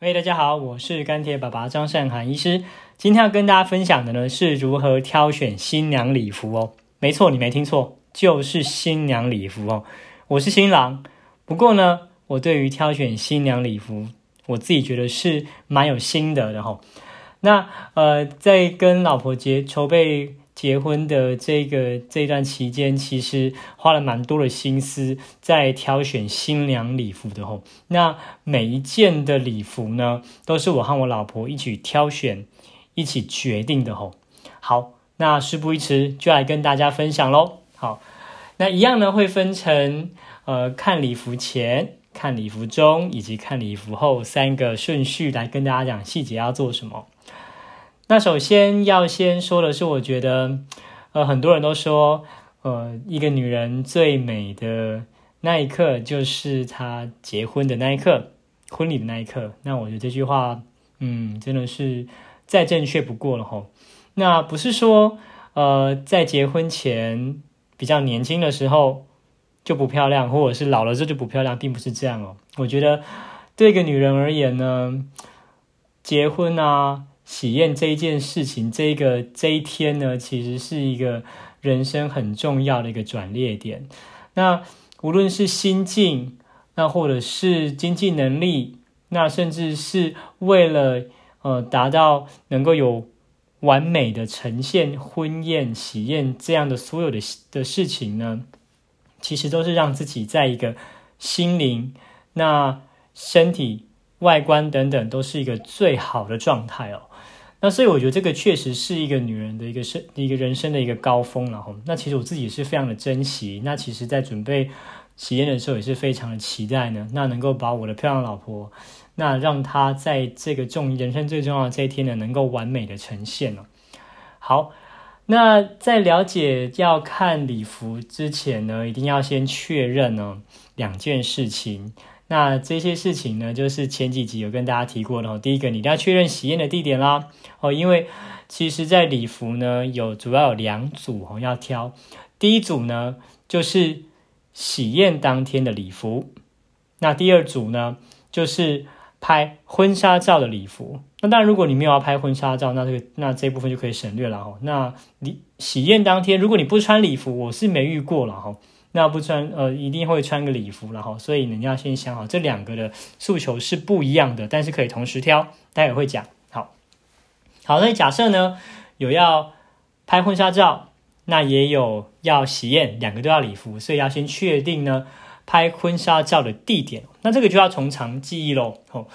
喂，大家好，我是钢铁爸爸张善涵医师。今天要跟大家分享的呢，是如何挑选新娘礼服哦。没错，你没听错，就是新娘礼服哦。我是新郎，不过呢，我对于挑选新娘礼服，我自己觉得是蛮有心得的哈。那呃，在跟老婆结筹备。结婚的这个这段期间，其实花了蛮多的心思在挑选新娘礼服的吼。那每一件的礼服呢，都是我和我老婆一起挑选、一起决定的吼。好，那事不宜迟，就来跟大家分享喽。好，那一样呢会分成呃看礼服前、看礼服中以及看礼服后三个顺序来跟大家讲细节要做什么。那首先要先说的是，我觉得，呃，很多人都说，呃，一个女人最美的那一刻就是她结婚的那一刻，婚礼的那一刻。那我觉得这句话，嗯，真的是再正确不过了吼。那不是说，呃，在结婚前比较年轻的时候就不漂亮，或者是老了之后就不漂亮，并不是这样哦。我觉得对一个女人而言呢，结婚啊。喜宴这一件事情，这个这一天呢，其实是一个人生很重要的一个转捩点。那无论是心境，那或者是经济能力，那甚至是为了呃达到能够有完美的呈现婚宴喜宴这样的所有的的事情呢，其实都是让自己在一个心灵、那身体、外观等等，都是一个最好的状态哦。那所以我觉得这个确实是一个女人的一个生一个人生的一个高峰了哈。那其实我自己是非常的珍惜。那其实，在准备喜宴的时候，也是非常的期待呢。那能够把我的漂亮老婆，那让她在这个重人生最重要的这一天呢，能够完美的呈现了。好，那在了解要看礼服之前呢，一定要先确认呢两件事情。那这些事情呢，就是前几集有跟大家提过的哦。第一个，你一定要确认喜宴的地点啦哦，因为其实，在礼服呢，有主要有两组哦要挑。第一组呢，就是喜宴当天的礼服；那第二组呢，就是拍婚纱照的礼服。那当然，如果你没有要拍婚纱照，那这个那这部分就可以省略了哈。那你喜宴当天，如果你不穿礼服，我是没遇过了哈。那不穿，呃，一定会穿个礼服，然后，所以你要先想好，这两个的诉求是不一样的，但是可以同时挑，待会会讲。好，好，那假设呢，有要拍婚纱照，那也有要喜宴，两个都要礼服，所以要先确定呢，拍婚纱照的地点，那这个就要从长计议喽。哦，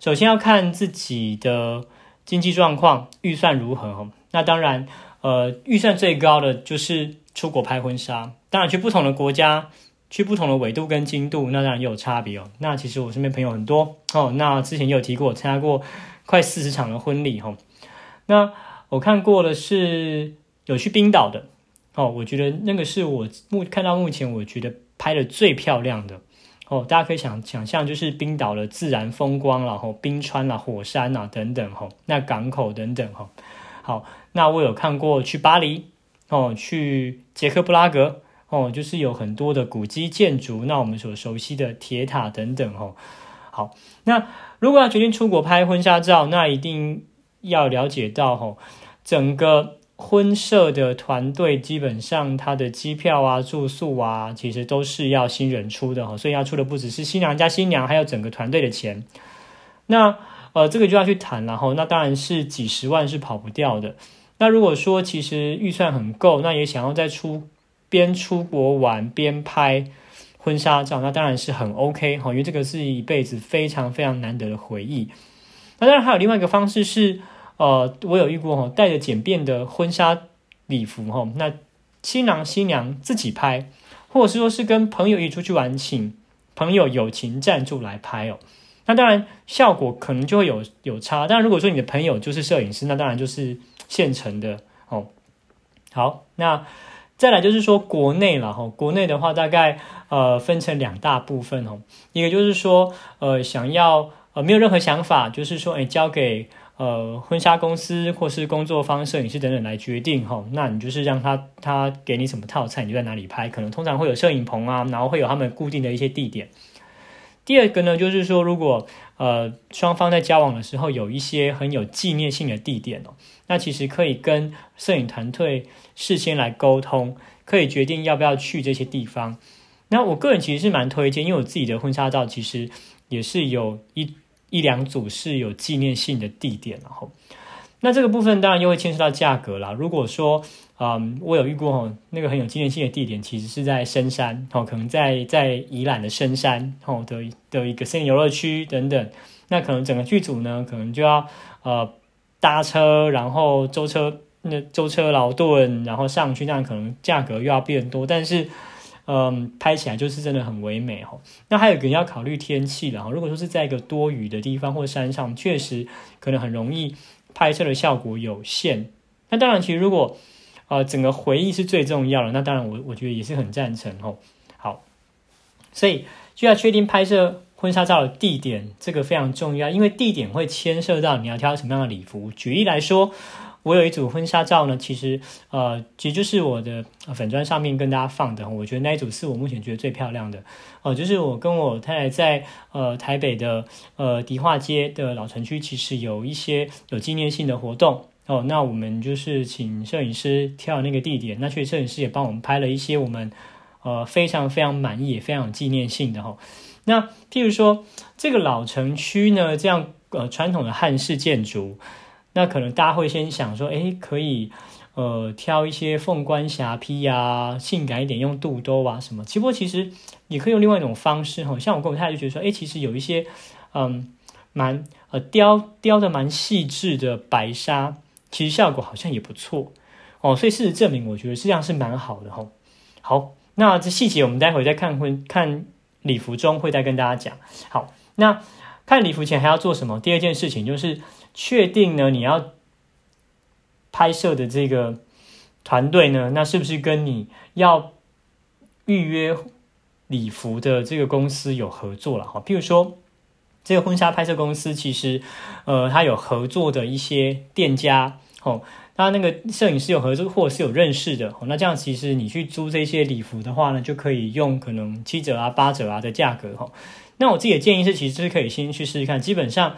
首先要看自己的经济状况，预算如何。哦，那当然，呃，预算最高的就是出国拍婚纱。当然，去不同的国家，去不同的纬度跟经度，那当然也有差别哦。那其实我身边朋友很多哦。那之前也有提过，参加过快四十场的婚礼哈。那我看过的是有去冰岛的哦，我觉得那个是我目看到目前我觉得拍的最漂亮的哦。大家可以想想象，就是冰岛的自然风光然后冰川啊、火山啊等等哈，那港口等等哈。好，那我有看过去巴黎哦，去捷克布拉格。哦，就是有很多的古迹建筑，那我们所熟悉的铁塔等等，哦。好，那如果要决定出国拍婚纱照，那一定要了解到，吼，整个婚摄的团队基本上他的机票啊、住宿啊，其实都是要新人出的，哈，所以要出的不只是新郎加新娘，还有整个团队的钱。那呃，这个就要去谈，然后那当然是几十万是跑不掉的。那如果说其实预算很够，那也想要再出。边出国玩边拍婚纱照，那当然是很 OK 哈，因为这个是一辈子非常非常难得的回忆。那当然还有另外一个方式是，呃，我有遇过哈，带着简便的婚纱礼服哈，那新郎新娘自己拍，或者是说是跟朋友一起出去玩，请朋友友情赞助来拍哦。那当然效果可能就会有有差，但如果说你的朋友就是摄影师，那当然就是现成的哦。好，那。再来就是说国内了哈，国内的话大概呃分成两大部分哦，一个就是说呃想要呃没有任何想法，就是说哎交给呃婚纱公司或是工作方摄影师等等来决定哈，那你就是让他他给你什么套餐，你就在哪里拍，可能通常会有摄影棚啊，然后会有他们固定的一些地点。第二个呢，就是说如果呃双方在交往的时候有一些很有纪念性的地点哦，那其实可以跟摄影团队事先来沟通，可以决定要不要去这些地方。那我个人其实是蛮推荐，因为我自己的婚纱照其实也是有一一两组是有纪念性的地点，然后那这个部分当然又会牵涉到价格啦。如果说嗯，我有遇过哦，那个很有纪念性的地点，其实是在深山哦，可能在在宜兰的深山哦的的一个森林游乐区等等。那可能整个剧组呢，可能就要呃搭车，然后舟车那舟车劳顿，然后上去，那可能价格又要变多。但是嗯，拍起来就是真的很唯美哦。那还有一个要考虑天气了哈，如果说是在一个多雨的地方或山上，确实可能很容易拍摄的效果有限。那当然，其实如果呃，整个回忆是最重要的。那当然，我我觉得也是很赞成哦。好，所以就要确定拍摄婚纱照的地点，这个非常重要，因为地点会牵涉到你要挑什么样的礼服。举例来说，我有一组婚纱照呢，其实呃，其实就是我的粉砖上面跟大家放的。我觉得那一组是我目前觉得最漂亮的哦，就是我跟我太太在呃台北的呃迪化街的老城区，其实有一些有纪念性的活动。哦，那我们就是请摄影师挑那个地点，那确实摄影师也帮我们拍了一些我们呃非常非常满意、也非常有纪念性的哈。那譬如说这个老城区呢，这样呃传统的汉式建筑，那可能大家会先想说，哎，可以呃挑一些凤冠霞帔呀，性感一点，用肚兜啊什么。不过其实也可以用另外一种方式哈，像我跟我太太就觉得说，哎，其实有一些嗯蛮呃雕雕的蛮细致的白纱。其实效果好像也不错哦，所以事实证明，我觉得这样是蛮好的哈。好，那这细节我们待会再看看礼服中会再跟大家讲。好，那看礼服前还要做什么？第二件事情就是确定呢，你要拍摄的这个团队呢，那是不是跟你要预约礼服的这个公司有合作了哈？譬如说。这个婚纱拍摄公司其实，呃，他有合作的一些店家，哦，他那个摄影师有合作或是有认识的，那这样其实你去租这些礼服的话呢，就可以用可能七折啊、八折啊的价格，哈。那我自己的建议是，其实是可以先去试试看。基本上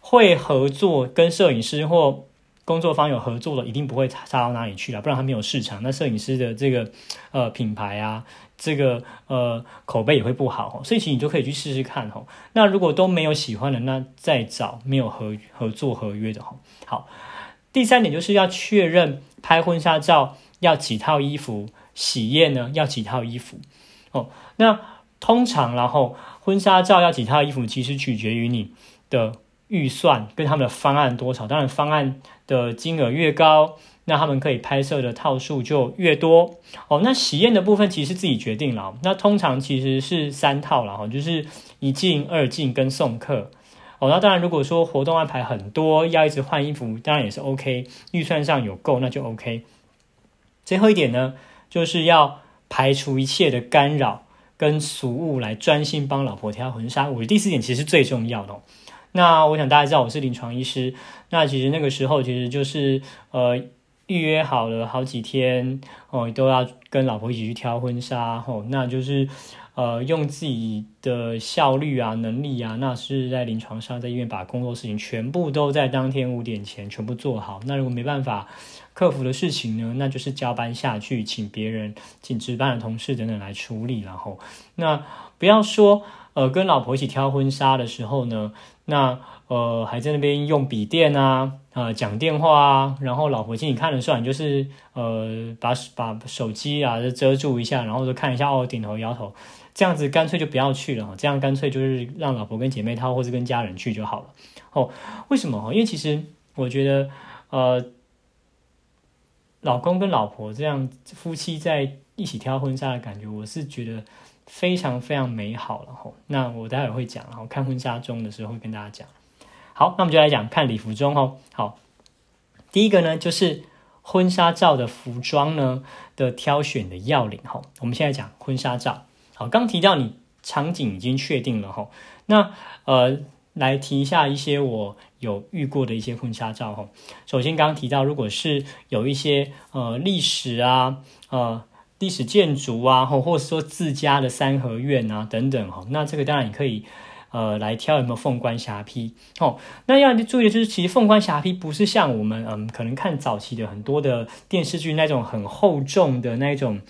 会合作跟摄影师或工作方有合作的，一定不会差到哪里去了，不然他没有市场，那摄影师的这个呃品牌啊。这个呃口碑也会不好所以其实你就可以去试试看哈。那如果都没有喜欢的，那再找没有合合作合约的哈。好，第三点就是要确认拍婚纱照要几套衣服，喜宴呢要几套衣服哦。那通常然后婚纱照要几套衣服，其实取决于你的预算跟他们的方案多少。当然方案的金额越高。那他们可以拍摄的套数就越多哦。那喜宴的部分其实自己决定了。那通常其实是三套了哈，就是一进、二进跟送客哦。那当然，如果说活动安排很多，要一直换衣服，当然也是 OK。预算上有够，那就 OK。最后一点呢，就是要排除一切的干扰跟俗物，来专心帮老婆挑婚纱。我的第四点其实最重要的。那我想大家知道我是临床医师，那其实那个时候其实就是呃。预约好了好几天哦，都要跟老婆一起去挑婚纱哦，那就是呃用自己的效率啊、能力啊，那是在临床上在医院把工作事情全部都在当天五点前全部做好。那如果没办法克服的事情呢，那就是交班下去，请别人、请值班的同事等等来处理。然后那不要说呃跟老婆一起挑婚纱的时候呢，那。呃，还在那边用笔电啊，啊，讲电话啊，然后老婆请你看了算，就是呃，把把手机啊遮住一下，然后就看一下哦，点头摇头，这样子干脆就不要去了哈，这样干脆就是让老婆跟姐妹她或是跟家人去就好了。哦，为什么？因为其实我觉得，呃，老公跟老婆这样夫妻在一起挑婚纱的感觉，我是觉得非常非常美好了哈。那我待会会讲，然后看婚纱中的时候会跟大家讲。好，那我们就来讲看礼服中哦。好，第一个呢就是婚纱照的服装呢的挑选的要领哈。我们现在讲婚纱照。好，刚提到你场景已经确定了哈。那呃，来提一下一些我有遇过的一些婚纱照哈。首先刚刚提到，如果是有一些呃历史啊呃历史建筑啊，或或者说自家的三合院啊等等哈，那这个当然你可以。呃来挑有没有凤冠霞帔。哦，那要注意的就是，其实凤冠霞帔不是像我们嗯可能看早期的很多的电视剧那种很厚重的那种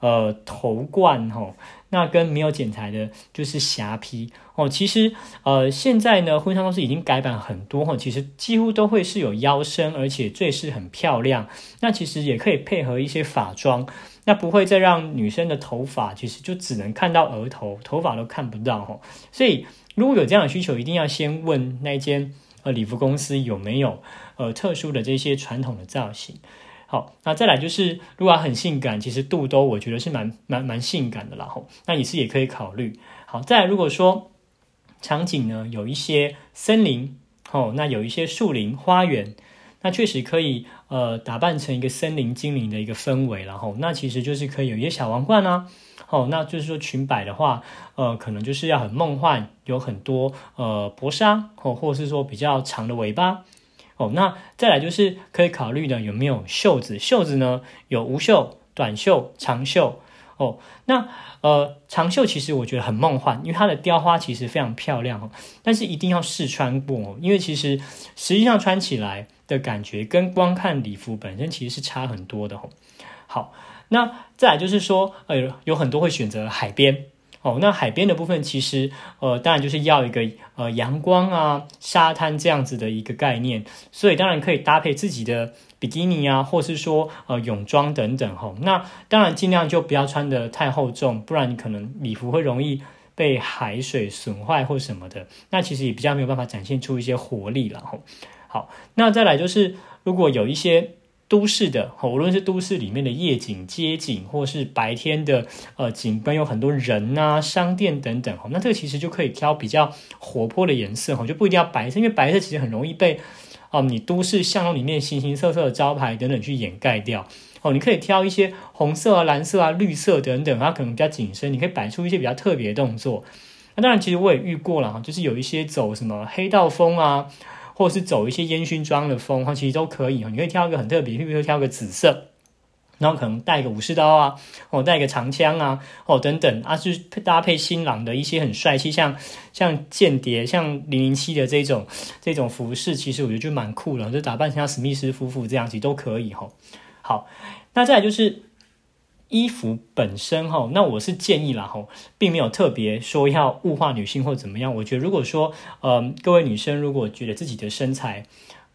呃头冠哈。那跟没有剪裁的，就是霞帔哦。其实，呃，现在呢，婚纱公司已经改版很多哈。其实几乎都会是有腰身，而且最是很漂亮。那其实也可以配合一些发妆，那不会再让女生的头发其实就只能看到额头，头发都看不到哈。所以如果有这样的需求，一定要先问那间呃礼服公司有没有呃特殊的这些传统的造型。好，那再来就是，如果很性感，其实肚兜我觉得是蛮蛮蛮性感的啦。吼，那也是也可以考虑。好，再来如果说场景呢有一些森林，哦，那有一些树林花园，那确实可以呃打扮成一个森林精灵的一个氛围，然后那其实就是可以有一些小王冠啊，哦，那就是说裙摆的话，呃，可能就是要很梦幻，有很多呃薄纱，哦，或者是说比较长的尾巴。哦，那再来就是可以考虑的有没有袖子？袖子呢有无袖、短袖、长袖。哦，那呃长袖其实我觉得很梦幻，因为它的雕花其实非常漂亮哦。但是一定要试穿过哦，因为其实实际上穿起来的感觉跟光看礼服本身其实是差很多的哦。好，那再来就是说，呃，有很多会选择海边。哦，那海边的部分其实，呃，当然就是要一个呃阳光啊、沙滩这样子的一个概念，所以当然可以搭配自己的比基尼啊，或是说呃泳装等等哈。那当然尽量就不要穿的太厚重，不然你可能礼服会容易被海水损坏或什么的，那其实也比较没有办法展现出一些活力了哈。好，那再来就是如果有一些。都市的，无论是都市里面的夜景、街景，或是白天的呃景观，有很多人啊、商店等等，那这个其实就可以挑比较活泼的颜色，哈，就不一定要白色，因为白色其实很容易被哦你都市巷弄里面形形色色的招牌等等去掩盖掉。哦，你可以挑一些红色啊、蓝色啊、绿色等等，它可能比较紧身，你可以摆出一些比较特别的动作。那当然，其实我也遇过了哈，就是有一些走什么黑道风啊。或者是走一些烟熏妆的风，哈，其实都可以哈。你可以挑一个很特别，譬如说挑个紫色，然后可能带个武士刀啊，哦，带个长枪啊，哦，等等啊，就是搭配新郎的一些很帅气，像像间谍、像零零七的这种这种服饰，其实我觉得就蛮酷了，就打扮成像史密斯夫妇这样子都可以哈。好，那再来就是。衣服本身哈，那我是建议啦哈，并没有特别说要物化女性或怎么样。我觉得如果说，呃，各位女生如果觉得自己的身材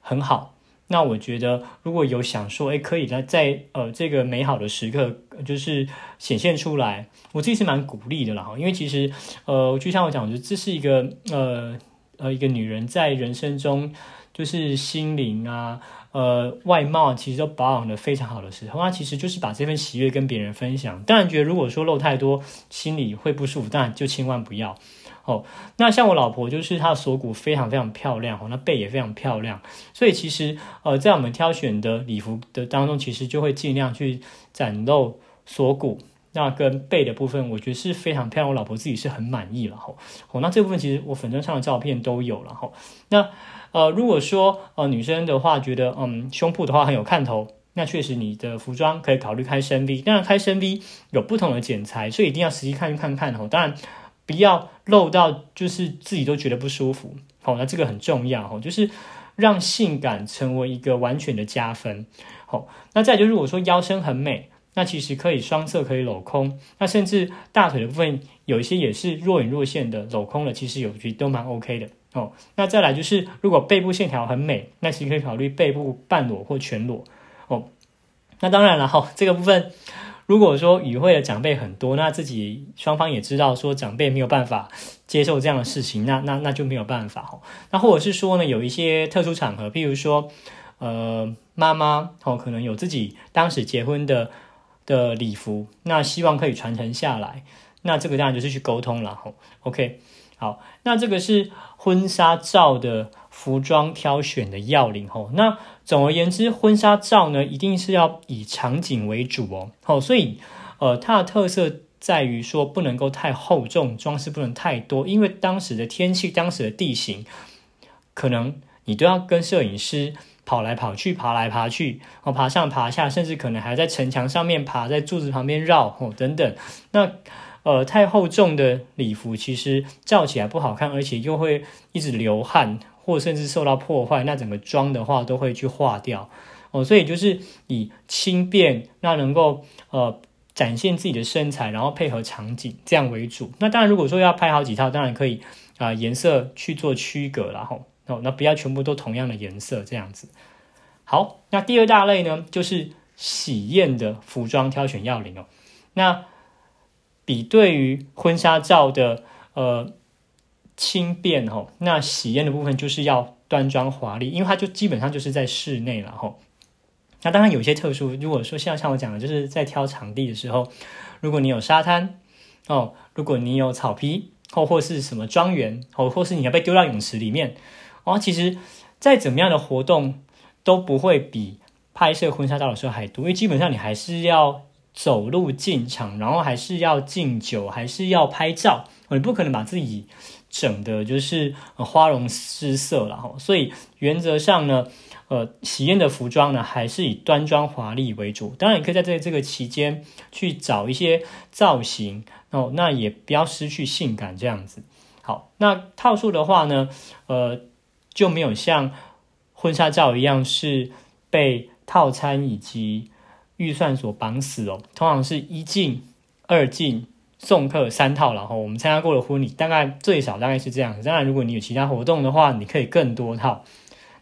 很好，那我觉得如果有想说，哎，可以在在呃这个美好的时刻，就是显现出来，我自己是蛮鼓励的啦哈。因为其实，呃，就像我讲，我觉得这是一个呃呃一个女人在人生中，就是心灵啊。呃，外貌其实都保养的非常好的时候，那其实就是把这份喜悦跟别人分享。当然，觉得如果说露太多，心里会不舒服，当然就千万不要哦。那像我老婆，就是她的锁骨非常非常漂亮哦，那背也非常漂亮，所以其实呃，在我们挑选的礼服的当中，其实就会尽量去展露锁骨，那跟背的部分，我觉得是非常漂亮。我老婆自己是很满意了哈。哦，那这部分其实我粉砖上的照片都有了哈。那呃，如果说呃女生的话觉得嗯胸部的话很有看头，那确实你的服装可以考虑开深 V。当然开深 V 有不同的剪裁，所以一定要实际看一看看哦。当然不要露到就是自己都觉得不舒服。好，那这个很重要哦，就是让性感成为一个完全的加分。好，那再就如果说腰身很美，那其实可以双侧可以镂空，那甚至大腿的部分有一些也是若隐若现的镂空的，其实有些都蛮 OK 的。哦，那再来就是，如果背部线条很美，那其实可以考虑背部半裸或全裸。哦，那当然了，哈，这个部分，如果说与会的长辈很多，那自己双方也知道说长辈没有办法接受这样的事情，那那那就没有办法。哦，那或者是说呢，有一些特殊场合，譬如说，呃，妈妈哦，可能有自己当时结婚的的礼服，那希望可以传承下来，那这个当然就是去沟通了。哦，OK。好，那这个是婚纱照的服装挑选的要领吼。那总而言之，婚纱照呢，一定是要以场景为主哦。好，所以呃，它的特色在于说不能够太厚重，装饰不能太多，因为当时的天气、当时的地形，可能你都要跟摄影师跑来跑去、爬来爬去，哦，爬上爬下，甚至可能还在城墙上面爬，在柱子旁边绕哦等等。那呃太厚重的礼服其实罩起来不好看，而且又会一直流汗，或甚至受到破坏，那整个妆的话都会去化掉哦。所以就是以轻便，那能够呃展现自己的身材，然后配合场景这样为主。那当然，如果说要拍好几套，当然可以啊颜色去做区隔，然后哦那不要全部都同样的颜色这样子。好，那第二大类呢，就是喜宴的服装挑选要领哦。那比对于婚纱照的呃轻便哦，那喜宴的部分就是要端庄华丽，因为它就基本上就是在室内了吼。那当然有些特殊，如果说像像我讲的，就是在挑场地的时候，如果你有沙滩哦，如果你有草皮或或是什么庄园哦，或是你要被丢到泳池里面哦，其实再怎么样的活动都不会比拍摄婚纱照的时候还多，因为基本上你还是要。走路进场，然后还是要敬酒，还是要拍照，你不可能把自己整的就是花容失色了哈。所以原则上呢，呃，喜宴的服装呢，还是以端庄华丽为主。当然，你可以在这这个期间去找一些造型哦，那也不要失去性感这样子。好，那套数的话呢，呃，就没有像婚纱照一样是被套餐以及。预算所绑死哦，通常是一进二进送客三套，然后我们参加过的婚礼大概最少大概是这样子。当然，如果你有其他活动的话，你可以更多套。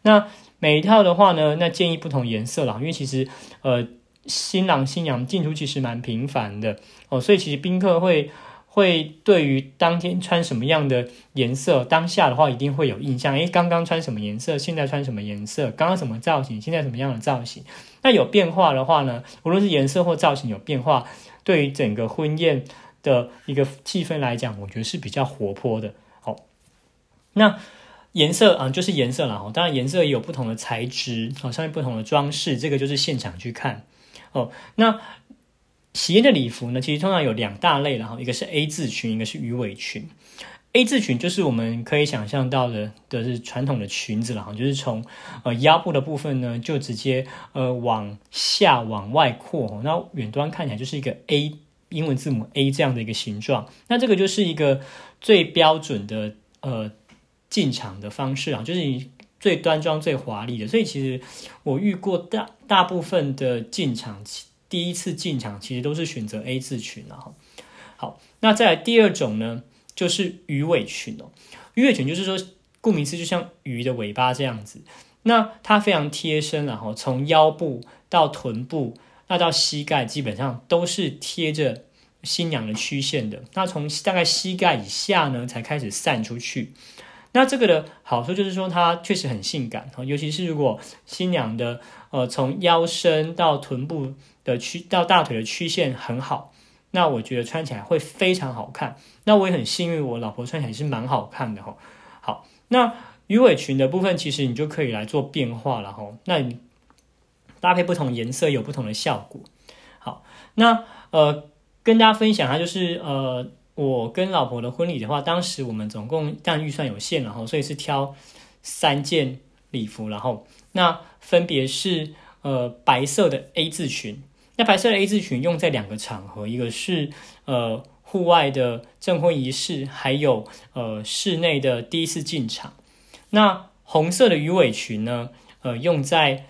那每一套的话呢，那建议不同颜色啦，因为其实呃新郎新娘进出其实蛮频繁的哦，所以其实宾客会。会对于当天穿什么样的颜色，当下的话一定会有印象。诶，刚刚穿什么颜色，现在穿什么颜色？刚刚什么造型，现在什么样的造型？那有变化的话呢？无论是颜色或造型有变化，对于整个婚宴的一个气氛来讲，我觉得是比较活泼的。好，那颜色啊，就是颜色了哈。当然，颜色也有不同的材质，哦，上面不同的装饰，这个就是现场去看哦。那喜宴的礼服呢，其实通常有两大类，然后一个是 A 字裙，一个是鱼尾裙。A 字裙就是我们可以想象到的的是传统的裙子了哈，就是从呃腰部的部分呢，就直接呃往下往外扩，那远端看起来就是一个 A 英文字母 A 这样的一个形状。那这个就是一个最标准的呃进场的方式啊，就是你最端庄、最华丽的。所以其实我遇过大大部分的进场。第一次进场其实都是选择 A 字裙了哈。好，那再来第二种呢，就是鱼尾裙哦。鱼尾裙就是说，顾名思义，就像鱼的尾巴这样子。那它非常贴身，然后从腰部到臀部，那到膝盖，基本上都是贴着新娘的曲线的。那从大概膝盖以下呢，才开始散出去。那这个的好处就是说，它确实很性感尤其是如果新娘的呃从腰身到臀部。的曲到大腿的曲线很好，那我觉得穿起来会非常好看。那我也很幸运，我老婆穿起来是蛮好看的哈。好，那鱼尾裙的部分，其实你就可以来做变化了哈。那搭配不同颜色有不同的效果。好，那呃跟大家分享一下，就是呃我跟老婆的婚礼的话，当时我们总共但预算有限然后所以是挑三件礼服，然后那分别是呃白色的 A 字裙。那白色的 A 字裙用在两个场合，一个是呃户外的证婚仪式，还有呃室内的第一次进场。那红色的鱼尾裙呢，呃用在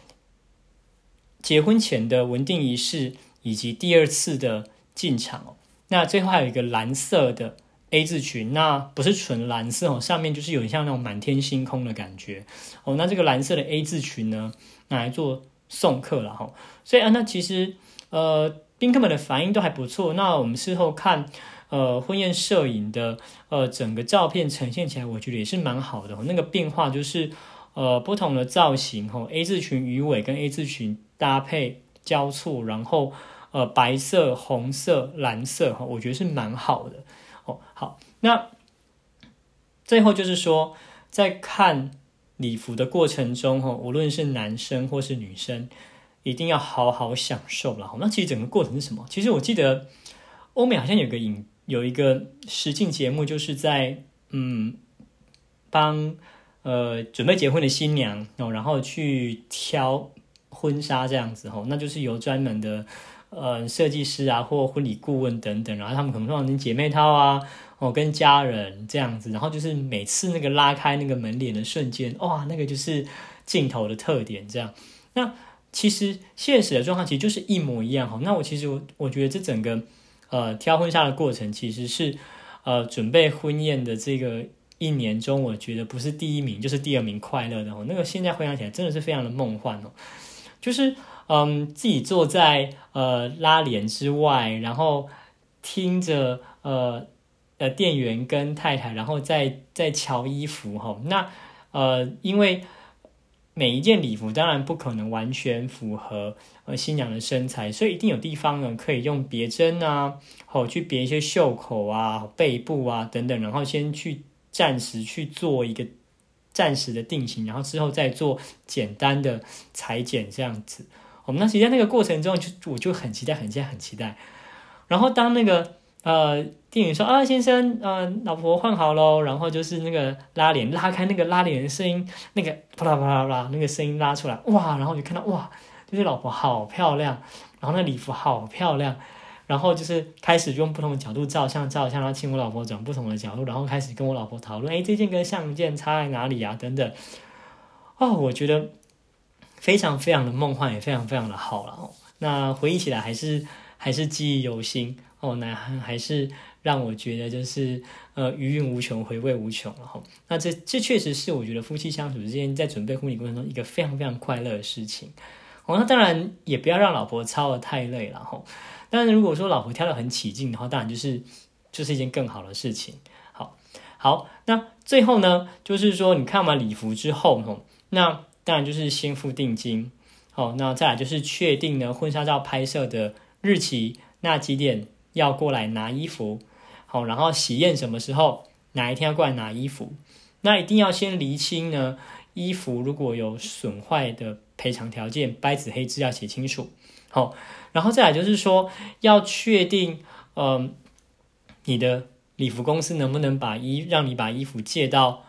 结婚前的文定仪式以及第二次的进场哦。那最后还有一个蓝色的 A 字裙，那不是纯蓝色哦，上面就是有点像那种满天星空的感觉哦。那这个蓝色的 A 字裙呢，拿来做送客了哈。所以啊，那其实。呃，宾客们的反应都还不错。那我们事后看，呃，婚宴摄影的呃整个照片呈现起来，我觉得也是蛮好的。那个变化就是，呃，不同的造型吼，A 字裙鱼尾跟 A 字裙搭配交错，然后呃白色、红色、蓝色哈，我觉得是蛮好的哦。好，那最后就是说，在看礼服的过程中哈，无论是男生或是女生。一定要好好享受了。那其实整个过程是什么？其实我记得欧美好像有个影有一个实境节目，就是在嗯帮呃准备结婚的新娘哦，然后去挑婚纱这样子哦，那就是由专门的呃设计师啊或婚礼顾问等等，然后他们可能放成姐妹套啊，哦跟家人这样子，然后就是每次那个拉开那个门帘的瞬间，哇，那个就是镜头的特点这样。那其实现实的状况其实就是一模一样哈。那我其实我我觉得这整个呃挑婚纱的过程其实是呃准备婚宴的这个一年中，我觉得不是第一名就是第二名快乐的哦。那个现在回想起来真的是非常的梦幻哦。就是嗯自己坐在呃拉帘之外，然后听着呃呃店员跟太太，然后再再瞧衣服哈。那呃因为。每一件礼服当然不可能完全符合呃新娘的身材，所以一定有地方呢可以用别针啊，好去别一些袖口啊、背部啊等等，然后先去暂时去做一个暂时的定型，然后之后再做简单的裁剪这样子。我们那实在那个过程中就我就很期待、很期待、很期待。然后当那个。呃，店员说啊，先生，呃，老婆换好喽，然后就是那个拉帘拉开，那个拉帘的声音，那个啪啦啪啦啪啦，那个声音拉出来，哇，然后就看到哇，就是老婆好漂亮，然后那礼服好漂亮，然后就是开始用不同的角度照相，照相，然后请我老婆转不同的角度，然后开始跟我老婆讨论，哎，这件跟相件差在哪里啊？等等，哦，我觉得非常非常的梦幻，也非常非常的好了哦。那回忆起来还是还是记忆犹新。哦，那还是让我觉得就是呃余韵无穷，回味无穷了哈。那这这确实是我觉得夫妻相处之间在准备婚礼过程中一个非常非常快乐的事情。哦，那当然也不要让老婆操的太累了哈。但是如果说老婆挑的很起劲的话，当然就是就是一件更好的事情。好，好，那最后呢，就是说你看完礼服之后哈，那当然就是先付定金。好，那再来就是确定呢婚纱照拍摄的日期，那几点？要过来拿衣服，好，然后喜宴什么时候？哪一天要过来拿衣服？那一定要先厘清呢。衣服如果有损坏的赔偿条件，白纸黑字要写清楚。好，然后再来就是说，要确定，嗯，你的礼服公司能不能把衣让你把衣服借到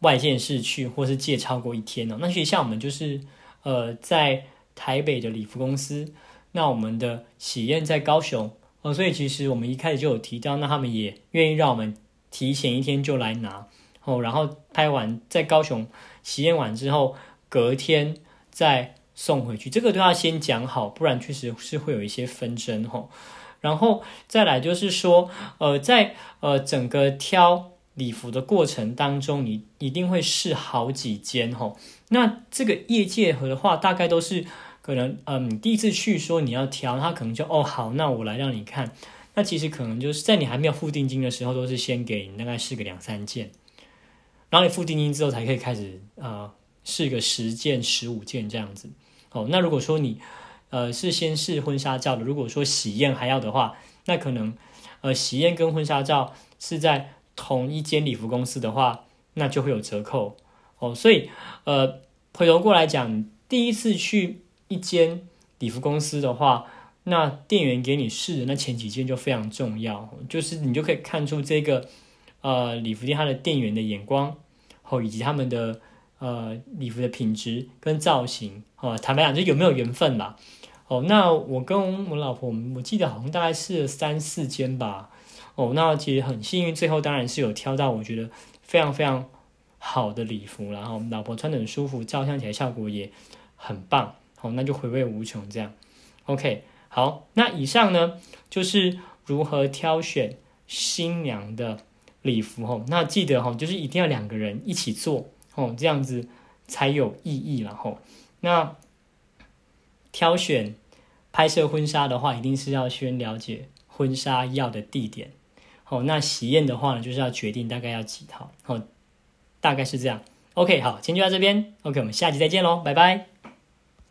外县市去，或是借超过一天呢？那其实像我们就是，呃，在台北的礼服公司，那我们的喜宴在高雄。哦，所以其实我们一开始就有提到，那他们也愿意让我们提前一天就来拿哦，然后拍完在高雄体验完之后，隔天再送回去，这个都要先讲好，不然确实是会有一些纷争哈。然后再来就是说，呃，在呃整个挑礼服的过程当中，你一定会试好几间哈。那这个业界和的话，大概都是。可能，嗯，你第一次去说你要挑，他可能就哦好，那我来让你看。那其实可能就是在你还没有付定金的时候，都是先给你大概试个两三件，然后你付定金之后才可以开始啊试个十件、十五件这样子。哦，那如果说你呃是先试婚纱照的，如果说喜宴还要的话，那可能呃喜宴跟婚纱照是在同一间礼服公司的话，那就会有折扣哦。所以呃回头过来讲，第一次去。一间礼服公司的话，那店员给你试的那前几件就非常重要，就是你就可以看出这个呃礼服店它的店员的眼光，哦，以及他们的呃礼服的品质跟造型，哦，坦白讲就有没有缘分吧。哦，那我跟我老婆，我记得好像大概试了三四间吧。哦，那其实很幸运，最后当然是有挑到我觉得非常非常好的礼服，然后老婆穿的很舒服，照相起来效果也很棒。好，那就回味无穷。这样，OK，好，那以上呢就是如何挑选新娘的礼服。吼，那记得吼，就是一定要两个人一起做，哦，这样子才有意义了。吼，那挑选拍摄婚纱的话，一定是要先了解婚纱要的地点。好，那喜宴的话呢，就是要决定大概要几套。好，大概是这样。OK，好，今天就到这边。OK，我们下期再见喽，拜拜。